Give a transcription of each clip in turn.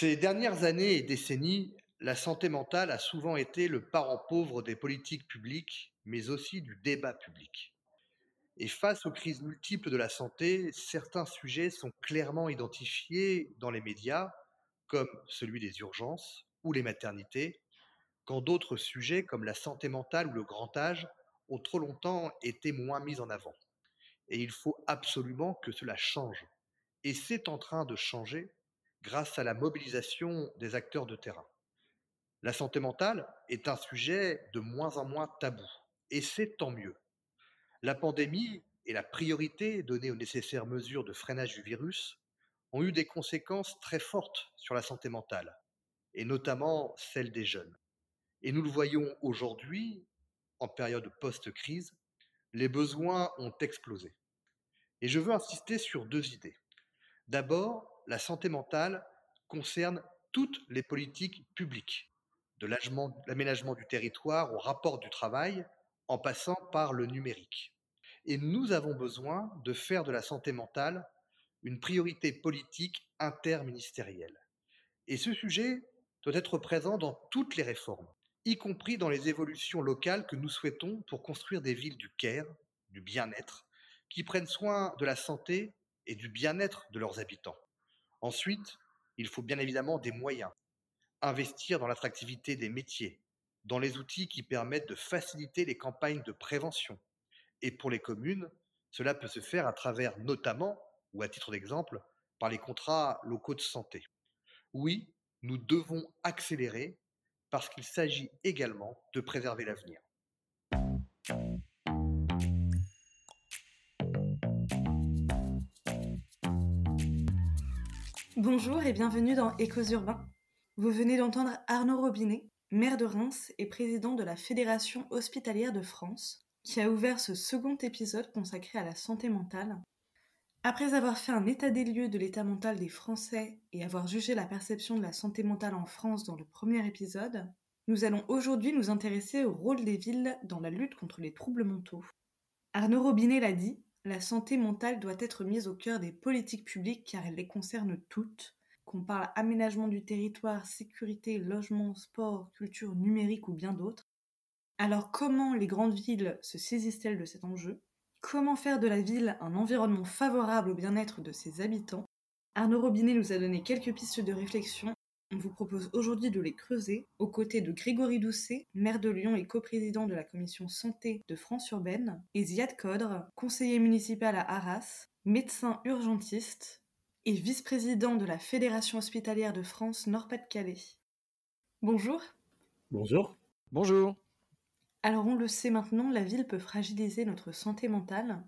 Ces dernières années et décennies, la santé mentale a souvent été le parent pauvre des politiques publiques, mais aussi du débat public. Et face aux crises multiples de la santé, certains sujets sont clairement identifiés dans les médias, comme celui des urgences ou les maternités, quand d'autres sujets comme la santé mentale ou le grand âge ont trop longtemps été moins mis en avant. Et il faut absolument que cela change. Et c'est en train de changer grâce à la mobilisation des acteurs de terrain. La santé mentale est un sujet de moins en moins tabou, et c'est tant mieux. La pandémie et la priorité donnée aux nécessaires mesures de freinage du virus ont eu des conséquences très fortes sur la santé mentale, et notamment celle des jeunes. Et nous le voyons aujourd'hui, en période post-crise, les besoins ont explosé. Et je veux insister sur deux idées. D'abord, la santé mentale concerne toutes les politiques publiques, de l'aménagement du territoire au rapport du travail, en passant par le numérique. Et nous avons besoin de faire de la santé mentale une priorité politique interministérielle. Et ce sujet doit être présent dans toutes les réformes, y compris dans les évolutions locales que nous souhaitons pour construire des villes du care, du bien-être, qui prennent soin de la santé et du bien-être de leurs habitants. Ensuite, il faut bien évidemment des moyens. Investir dans l'attractivité des métiers, dans les outils qui permettent de faciliter les campagnes de prévention. Et pour les communes, cela peut se faire à travers notamment, ou à titre d'exemple, par les contrats locaux de santé. Oui, nous devons accélérer parce qu'il s'agit également de préserver l'avenir. Bonjour et bienvenue dans Échos Urbains. Vous venez d'entendre Arnaud Robinet, maire de Reims et président de la Fédération hospitalière de France, qui a ouvert ce second épisode consacré à la santé mentale. Après avoir fait un état des lieux de l'état mental des Français et avoir jugé la perception de la santé mentale en France dans le premier épisode, nous allons aujourd'hui nous intéresser au rôle des villes dans la lutte contre les troubles mentaux. Arnaud Robinet l'a dit, la santé mentale doit être mise au cœur des politiques publiques car elle les concerne toutes, qu'on parle aménagement du territoire, sécurité, logement, sport, culture, numérique ou bien d'autres. Alors comment les grandes villes se saisissent-elles de cet enjeu? Comment faire de la ville un environnement favorable au bien-être de ses habitants? Arnaud Robinet nous a donné quelques pistes de réflexion on vous propose aujourd'hui de les creuser aux côtés de Grégory Doucet, maire de Lyon et coprésident de la commission santé de France Urbaine, et Ziad Kodre, conseiller municipal à Arras, médecin urgentiste et vice-président de la Fédération hospitalière de France Nord-Pas-de-Calais. Bonjour. Bonjour. Bonjour. Alors on le sait maintenant, la ville peut fragiliser notre santé mentale.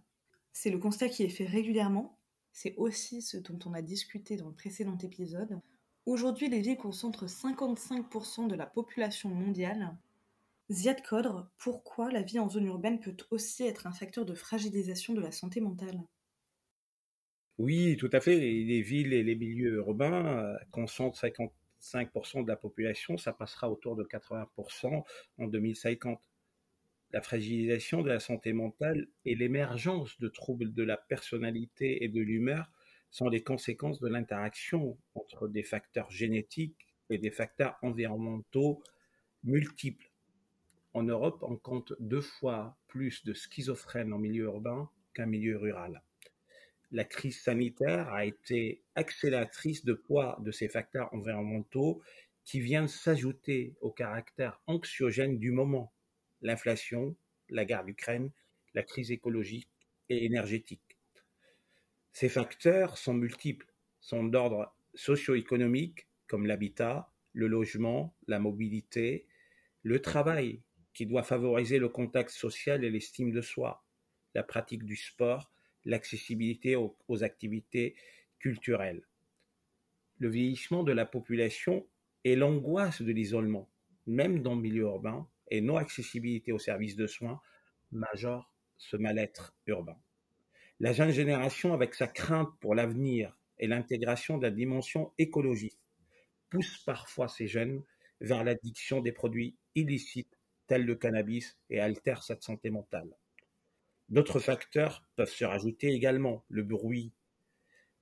C'est le constat qui est fait régulièrement. C'est aussi ce dont on a discuté dans le précédent épisode. Aujourd'hui, les villes concentrent 55% de la population mondiale. Ziad Kodre, pourquoi la vie en zone urbaine peut aussi être un facteur de fragilisation de la santé mentale? Oui, tout à fait. Les villes et les milieux urbains euh, concentrent 55% de la population, ça passera autour de 80% en 2050. La fragilisation de la santé mentale et l'émergence de troubles de la personnalité et de l'humeur sont les conséquences de l'interaction entre des facteurs génétiques et des facteurs environnementaux multiples. En Europe, on compte deux fois plus de schizophrènes en milieu urbain qu'en milieu rural. La crise sanitaire a été accélératrice de poids de ces facteurs environnementaux qui viennent s'ajouter au caractère anxiogène du moment, l'inflation, la guerre d'Ukraine, la crise écologique et énergétique. Ces facteurs sont multiples, sont d'ordre socio-économique, comme l'habitat, le logement, la mobilité, le travail, qui doit favoriser le contact social et l'estime de soi, la pratique du sport, l'accessibilité aux, activités culturelles. Le vieillissement de la population et l'angoisse de l'isolement, même dans le milieu urbain, et non-accessibilité aux services de soins, majorent ce mal-être urbain. La jeune génération, avec sa crainte pour l'avenir et l'intégration de la dimension écologique, pousse parfois ces jeunes vers l'addiction des produits illicites tels le cannabis et altère cette santé mentale. D'autres facteurs peuvent se rajouter également, le bruit,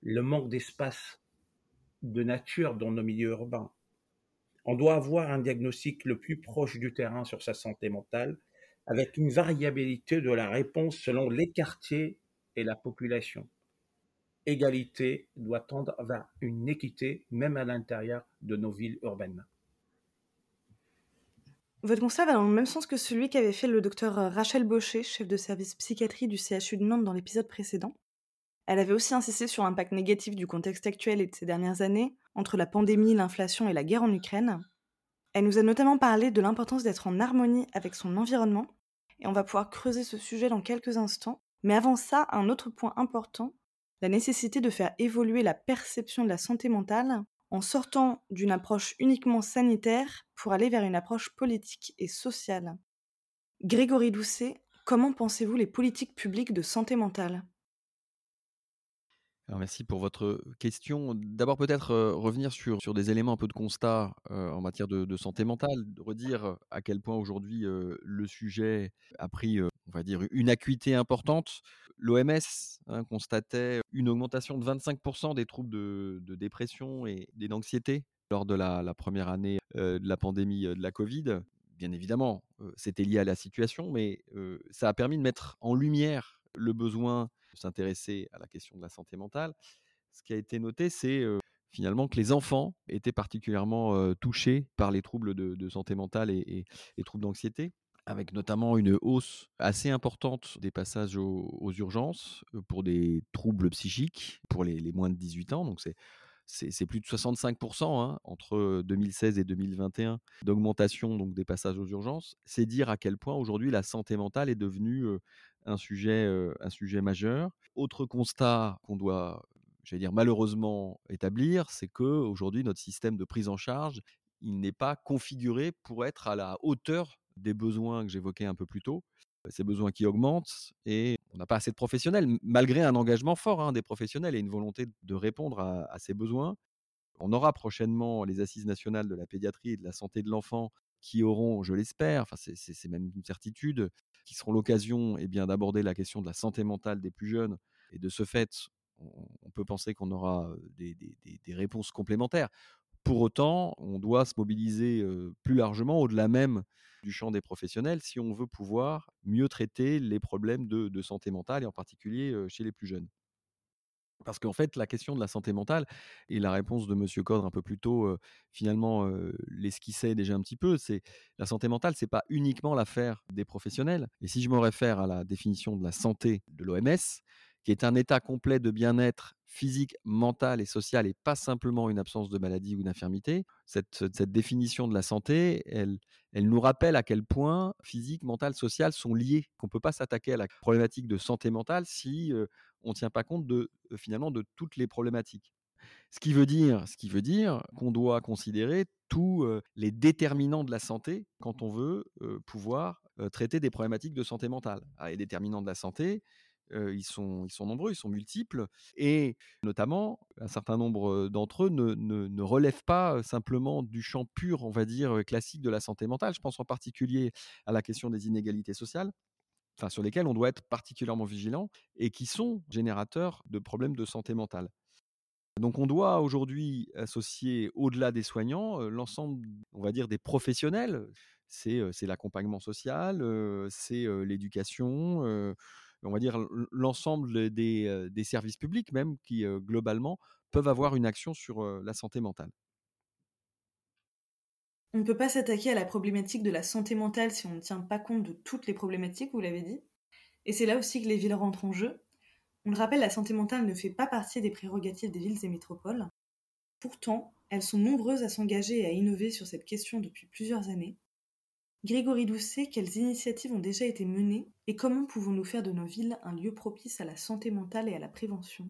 le manque d'espace de nature dans nos milieux urbains. On doit avoir un diagnostic le plus proche du terrain sur sa santé mentale, avec une variabilité de la réponse selon les quartiers et la population. Égalité doit tendre vers une équité, même à l'intérieur de nos villes urbaines. Votre constat va dans le même sens que celui qu'avait fait le docteur Rachel Baucher, chef de service psychiatrie du CHU de Nantes dans l'épisode précédent. Elle avait aussi insisté sur l'impact négatif du contexte actuel et de ces dernières années, entre la pandémie, l'inflation et la guerre en Ukraine. Elle nous a notamment parlé de l'importance d'être en harmonie avec son environnement, et on va pouvoir creuser ce sujet dans quelques instants. Mais avant ça, un autre point important, la nécessité de faire évoluer la perception de la santé mentale en sortant d'une approche uniquement sanitaire pour aller vers une approche politique et sociale. Grégory Doucet, comment pensez-vous les politiques publiques de santé mentale? Merci pour votre question. D'abord peut-être revenir sur, sur des éléments un peu de constat en matière de, santé mentale, redire à quel point aujourd'hui le sujet a pris, on va dire, une acuité importante. L'OMS hein, constatait une augmentation de 25% des troubles de, dépression et d'anxiété lors de la, première année de la pandémie de la Covid. Bien évidemment, c'était lié à la situation, mais ça a permis de mettre en lumière le besoin s'intéresser à la question de la santé mentale. Ce qui a été noté, c'est finalement que les enfants étaient particulièrement touchés par les troubles de, santé mentale et, les troubles d'anxiété avec notamment une hausse assez importante des passages aux, urgences pour des troubles psychiques pour les, moins de 18 ans. Donc c'est c'est plus de 65% hein, entre 2016 et 2021 d'augmentation donc des passages aux urgences. C'est dire à quel point aujourd'hui la santé mentale est devenue un sujet, un sujet majeur. Autre constat qu'on doit, j'allais dire malheureusement établir, c'est que aujourd'hui notre système de prise en charge, il n'est pas configuré pour être à la hauteur des besoins que j'évoquais un peu plus tôt. Ces besoins qui augmentent et on n'a pas assez de professionnels, malgré un engagement fort hein, des professionnels et une volonté de répondre à ces besoins. On aura prochainement les assises nationales de la pédiatrie et de la santé de l'enfant qui auront, je l'espère, enfin c'est même une certitude, qui seront l'occasion eh bien d'aborder la question de la santé mentale des plus jeunes. Et de ce fait, on, peut penser qu'on aura des, réponses complémentaires. Pour autant, on doit se mobiliser plus largement au-delà même du champ des professionnels si on veut pouvoir mieux traiter les problèmes de santé mentale et en particulier chez les plus jeunes. Parce qu'en fait, la question de la santé mentale et la réponse de Monsieur Codre un peu plus tôt, finalement, l'esquissait déjà un petit peu. C'est la santé mentale, c'est pas uniquement l'affaire des professionnels. Et si je me réfère à la définition de la santé de l'OMS, qui est un état complet de bien-être physique, mental et social, et pas simplement une absence de maladie ou d'infirmité. Cette, définition de la santé, elle, elle nous rappelle à quel point physique, mental, social sont liés, qu'on ne peut pas s'attaquer à la problématique de santé mentale si on ne tient pas compte de, finalement de toutes les problématiques. Ce qui veut dire, ce qui veut dire qu'on doit considérer tous les déterminants de la santé quand on veut pouvoir traiter des problématiques de santé mentale. Ah, les déterminants de la santé, ils, sont, nombreux, ils sont multiples, et notamment, un certain nombre d'entre eux ne, relèvent pas simplement du champ pur, on va dire, classique de la santé mentale. Je pense en particulier à la question des inégalités sociales. Sur lesquelles on doit être particulièrement vigilant et qui sont générateurs de problèmes de santé mentale. Donc on doit aujourd'hui associer au-delà des soignants l'ensemble, on va dire, des professionnels. C'est l'accompagnement social, c'est l'éducation, on va dire, l'ensemble des, services publics même qui, globalement, peuvent avoir une action sur la santé mentale. On ne peut pas s'attaquer à la problématique de la santé mentale si on ne tient pas compte de toutes les problématiques, vous l'avez dit. Et c'est là aussi que les villes rentrent en jeu. On le rappelle, la santé mentale ne fait pas partie des prérogatives des villes et métropoles. Pourtant, elles sont nombreuses à s'engager et à innover sur cette question depuis plusieurs années. Grégory Doucet, quelles initiatives ont déjà été menées et comment pouvons-nous faire de nos villes un lieu propice à la santé mentale et à la prévention?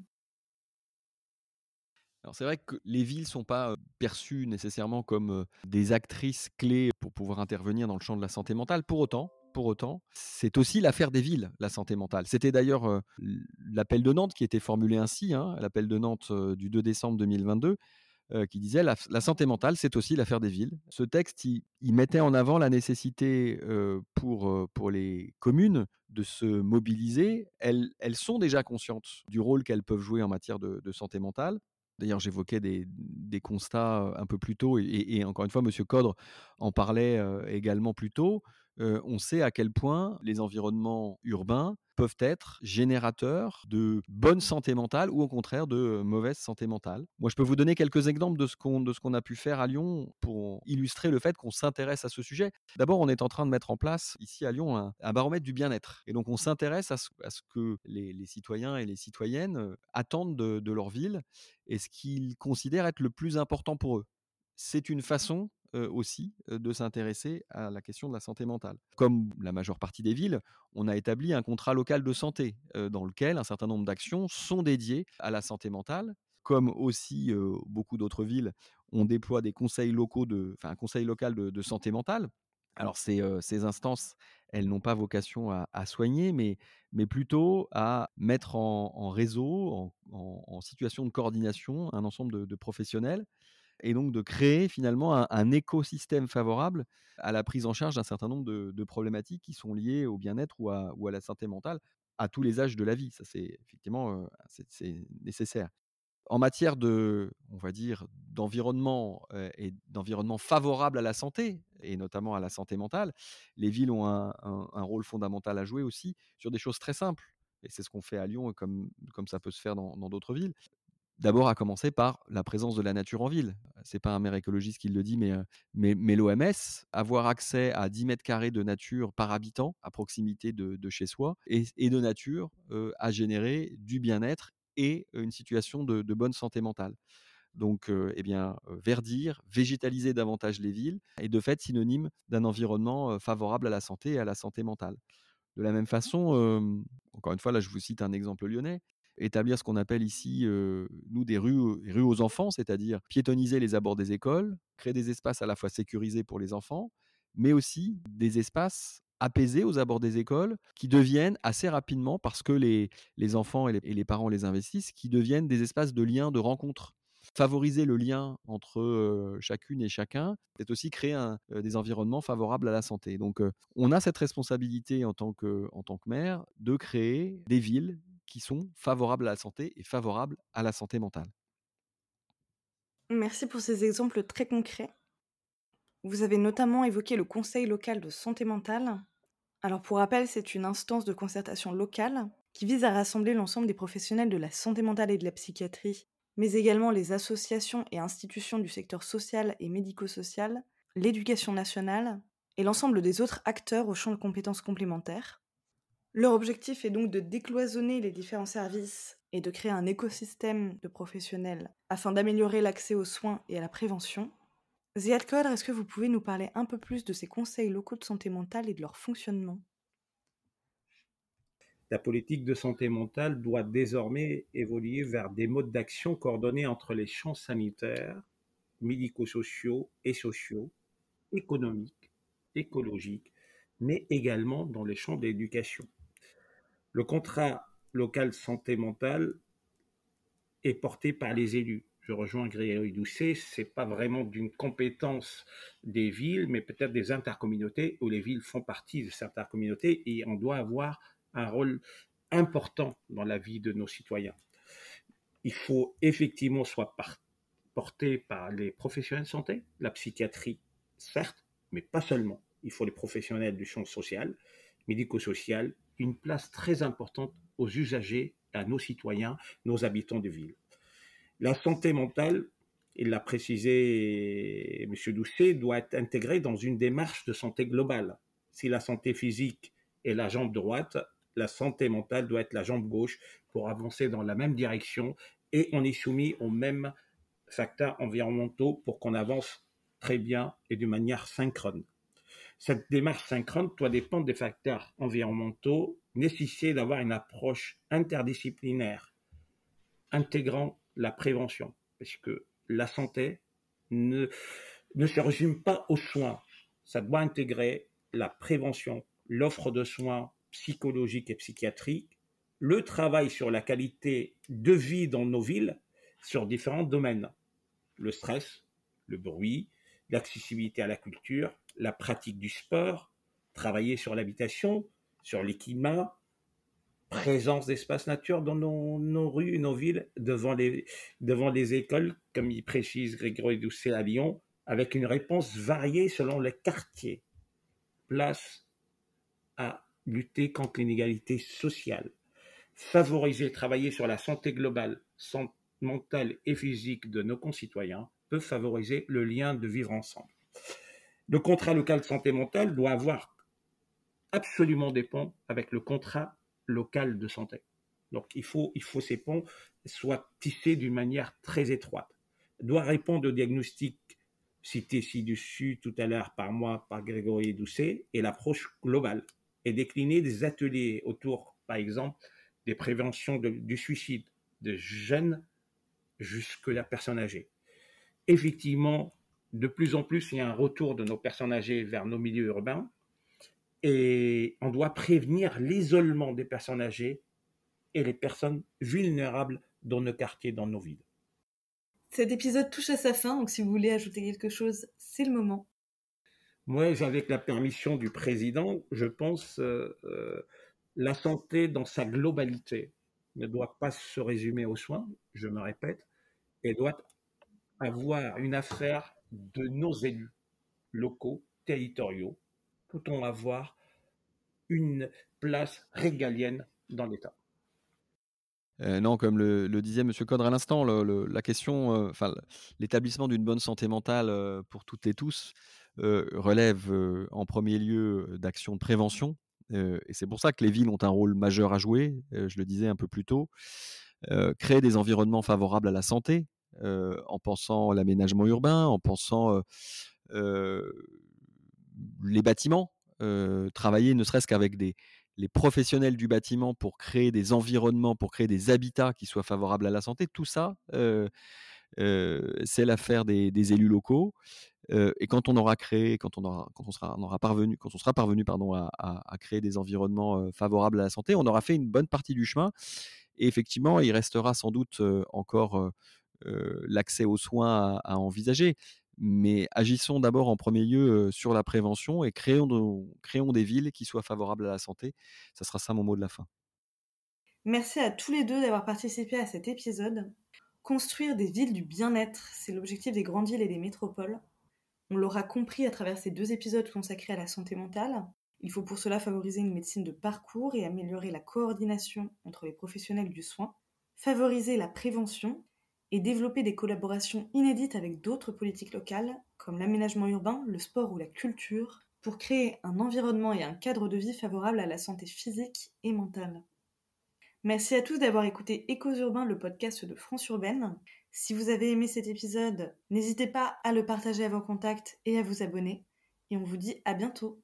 Alors c'est vrai que les villes ne sont pas perçues nécessairement comme des actrices clés pour pouvoir intervenir dans le champ de la santé mentale. Pour autant, pour autant, c'est aussi l'affaire des villes, la santé mentale. C'était d'ailleurs l'appel de Nantes qui était formulé ainsi, hein, l'appel de Nantes du 2 décembre 2022, euh, qui disait la, la santé mentale, c'est aussi l'affaire des villes. Ce texte, il, mettait en avant la nécessité euh, pour, euh, pour les communes de se mobiliser. Elles, elles sont déjà conscientes du rôle qu'elles peuvent jouer en matière de, santé mentale. D'ailleurs, j'évoquais des, constats un peu plus tôt, et, encore une fois, M. Codre en parlait également plus tôt. On sait à quel point les environnements urbains peuvent être générateurs de bonne santé mentale ou au contraire de mauvaise santé mentale. Moi, je peux vous donner quelques exemples de ce qu'on a pu faire à Lyon pour illustrer le fait qu'on s'intéresse à ce sujet. D'abord, on est en train de mettre en place ici à Lyon un, baromètre du bien-être, et donc on s'intéresse à, ce, que les, citoyens et les citoyennes attendent de, de leur ville et ce qu'ils considèrent être le plus important pour eux. C'est une façon aussi de s'intéresser à la question de la santé mentale. Comme la majeure partie des villes, on a établi un contrat local de santé dans lequel un certain nombre d'actions sont dédiées à la santé mentale. Comme aussi beaucoup d'autres villes, on déploie des conseils locaux de, un conseil local de, santé mentale. Alors ces, ces instances, elles n'ont pas vocation à, soigner, mais, mais plutôt à mettre en, réseau, en, situation de coordination, un ensemble de professionnels et donc de créer finalement un, écosystème favorable à la prise en charge d'un certain nombre de, problématiques qui sont liées au bien-être ou à, la santé mentale à tous les âges de la vie. Ça, c'est effectivement c'est nécessaire. En matière de, on va dire, d'environnement et d'environnement favorable à la santé, et notamment à la santé mentale, les villes ont un, rôle fondamental à jouer aussi sur des choses très simples. Et c'est ce qu'on fait à Lyon, comme, comme ça peut se faire dans d'autres villes. D'abord, à commencer par la présence de la nature en ville. C'est pas un maire écologiste qui le dit, mais, mais, l'OMS, avoir accès à 10 mètres carrés de nature par habitant à proximité de, chez soi et, de nature à a généré du bien-être et une situation de, bonne santé mentale. Donc, eh bien, verdir, végétaliser davantage les villes est de fait synonyme d'un environnement favorable à la santé et à la santé mentale. De la même façon, encore une fois, là je vous cite un exemple lyonnais, établir ce qu'on appelle ici, nous, des rues, rues aux enfants, c'est-à-dire piétoniser les abords des écoles, créer des espaces à la fois sécurisés pour les enfants, mais aussi des espaces apaisés aux abords des écoles, qui deviennent assez rapidement, parce que les, les enfants et les, parents les investissent, qui deviennent des espaces de lien, de rencontre. Favoriser le lien entre chacune et chacun, c'est aussi créer des environnements favorables à la santé. Donc, on a cette responsabilité en tant que, en tant que maire de créer des villes, qui sont favorables à la santé et favorables à la santé mentale. Merci pour ces exemples très concrets. Vous avez notamment évoqué le Conseil local de santé mentale. Alors pour rappel, c'est une instance de concertation locale qui vise à rassembler l'ensemble des professionnels de la santé mentale et de la psychiatrie, mais également les associations et institutions du secteur social et médico-social, l'éducation nationale et l'ensemble des autres acteurs au champ de compétences complémentaires leur objectif est donc de décloisonner les différents services et de créer un écosystème de professionnels afin d'améliorer l'accès aux soins et à la prévention. Ziad Kodr, est-ce que vous pouvez nous parler un peu plus de ces conseils locaux de santé mentale et de leur fonctionnement? La politique de santé mentale doit désormais évoluer vers des modes d'action coordonnés entre les champs sanitaires, médico-sociaux et sociaux, économiques, écologiques, mais également dans les champs d'éducation. Le contrat local santé mentale est porté par les élus. Je rejoins Grégory Doucet, c'est pas vraiment d'une compétence des villes, mais peut-être des intercommunautés où les villes font partie de ces intercommunautés et on doit avoir un rôle important dans la vie de nos citoyens. Il faut effectivement soit porté par les professionnels de santé, la psychiatrie, certes, mais pas seulement. Il faut les professionnels du champ social, médico-social, une place très importante aux usagers, à nos citoyens, nos habitants de ville. La santé mentale, il l'a précisé M. Doucet, doit être intégrée dans une démarche de santé globale. Si la santé physique est la jambe droite, la santé mentale doit être la jambe gauche pour avancer dans la même direction et on est soumis aux mêmes facteurs environnementaux pour qu'on avance très bien et de manière synchrone. Cette démarche synchrone doit dépendre des facteurs environnementaux, nécessiter d'avoir une approche interdisciplinaire, intégrant la prévention, parce que la santé ne, ne se résume pas aux soins. Ça doit intégrer la prévention, l'offre de soins psychologiques et psychiatriques, le travail sur la qualité de vie dans nos villes sur différents domaines. Le stress, le bruit, l'accessibilité à la culture, la pratique du sport, travailler sur l'habitation, sur les présence d'espaces nature dans nos, rues, nos villes, devant les, devant les écoles, comme il précise Grégory Doucet à Lyon, avec une réponse variée selon les quartiers. Place à lutter contre l'inégalité sociale, favoriser, travailler sur la santé globale, mentale et physique de nos concitoyens, peut favoriser le lien de vivre ensemble. Le contrat local de santé mentale doit avoir absolument des ponts avec le contrat local de santé. Donc il faut, il faut ces ponts soient tissés d'une manière très étroite. doit répondre au diagnostic cité ci-dessus tout à l'heure par moi, par Grégory Doucet, et l'approche globale, et décliner des ateliers autour, par exemple, des préventions du suicide, de jeunes jusque la personne âgée. Effectivement, de plus en plus, il y a un retour de nos personnes âgées vers nos milieux urbains, et on doit prévenir l'isolement des personnes âgées et les personnes vulnérables dans nos quartiers, dans nos villes. Cet épisode touche à sa fin, donc si vous voulez ajouter quelque chose, c'est le moment. Moi, avec la permission du président, je pense euh, euh, la santé dans sa globalité ne doit pas se résumer aux soins, je me répète, et doit avoir une affaire de nos élus locaux, territoriaux, peut-on avoir une place régalienne dans l'État? Euh, non, comme le, disait M. Codre à l'instant, la question, euh, l'établissement d'une bonne santé mentale euh, pour toutes et tous relève en premier lieu d'actions de prévention. et c'est pour ça que les villes ont un rôle majeur à jouer, je le disais un peu plus tôt. créer des environnements favorables à la santé, en pensant l'aménagement urbain, en pensant les bâtiments, travailler ne serait-ce qu'avec les professionnels du bâtiment pour créer des environnements, pour créer des habitats qui soient favorables à la santé, tout ça, c'est l'affaire des, élus locaux. et quand on aura créé, quand on aura, sera, parvenu, quand on sera parvenu, pardon, à, à, créer des environnements favorables à la santé, on aura fait une bonne partie du chemin. Et effectivement, il restera sans doute encore l'accès aux soins à, envisager mais agissons d'abord en premier lieu sur la prévention et créons, créons des villes qui soient favorables à la santé. Ça sera ça mon mot de la fin. Merci à tous les deux d'avoir participé à cet épisode. Construire des villes du bien-être, c'est l'objectif des grandes villes et des métropoles. On l'aura compris à travers ces deux épisodes consacrés à la santé mentale. Il faut pour cela favoriser une médecine de parcours et améliorer la coordination entre les professionnels du soin, favoriser la prévention et développer des collaborations inédites avec d'autres politiques locales, comme l'aménagement urbain, le sport ou la culture, pour créer un environnement et un cadre de vie favorable à la santé physique et mentale. Merci à tous d'avoir écouté Échos Urbains, le podcast de France Urbaine. Si vous avez aimé cet épisode, n'hésitez pas à le partager à vos contacts et à vous abonner. Et on vous dit à bientôt.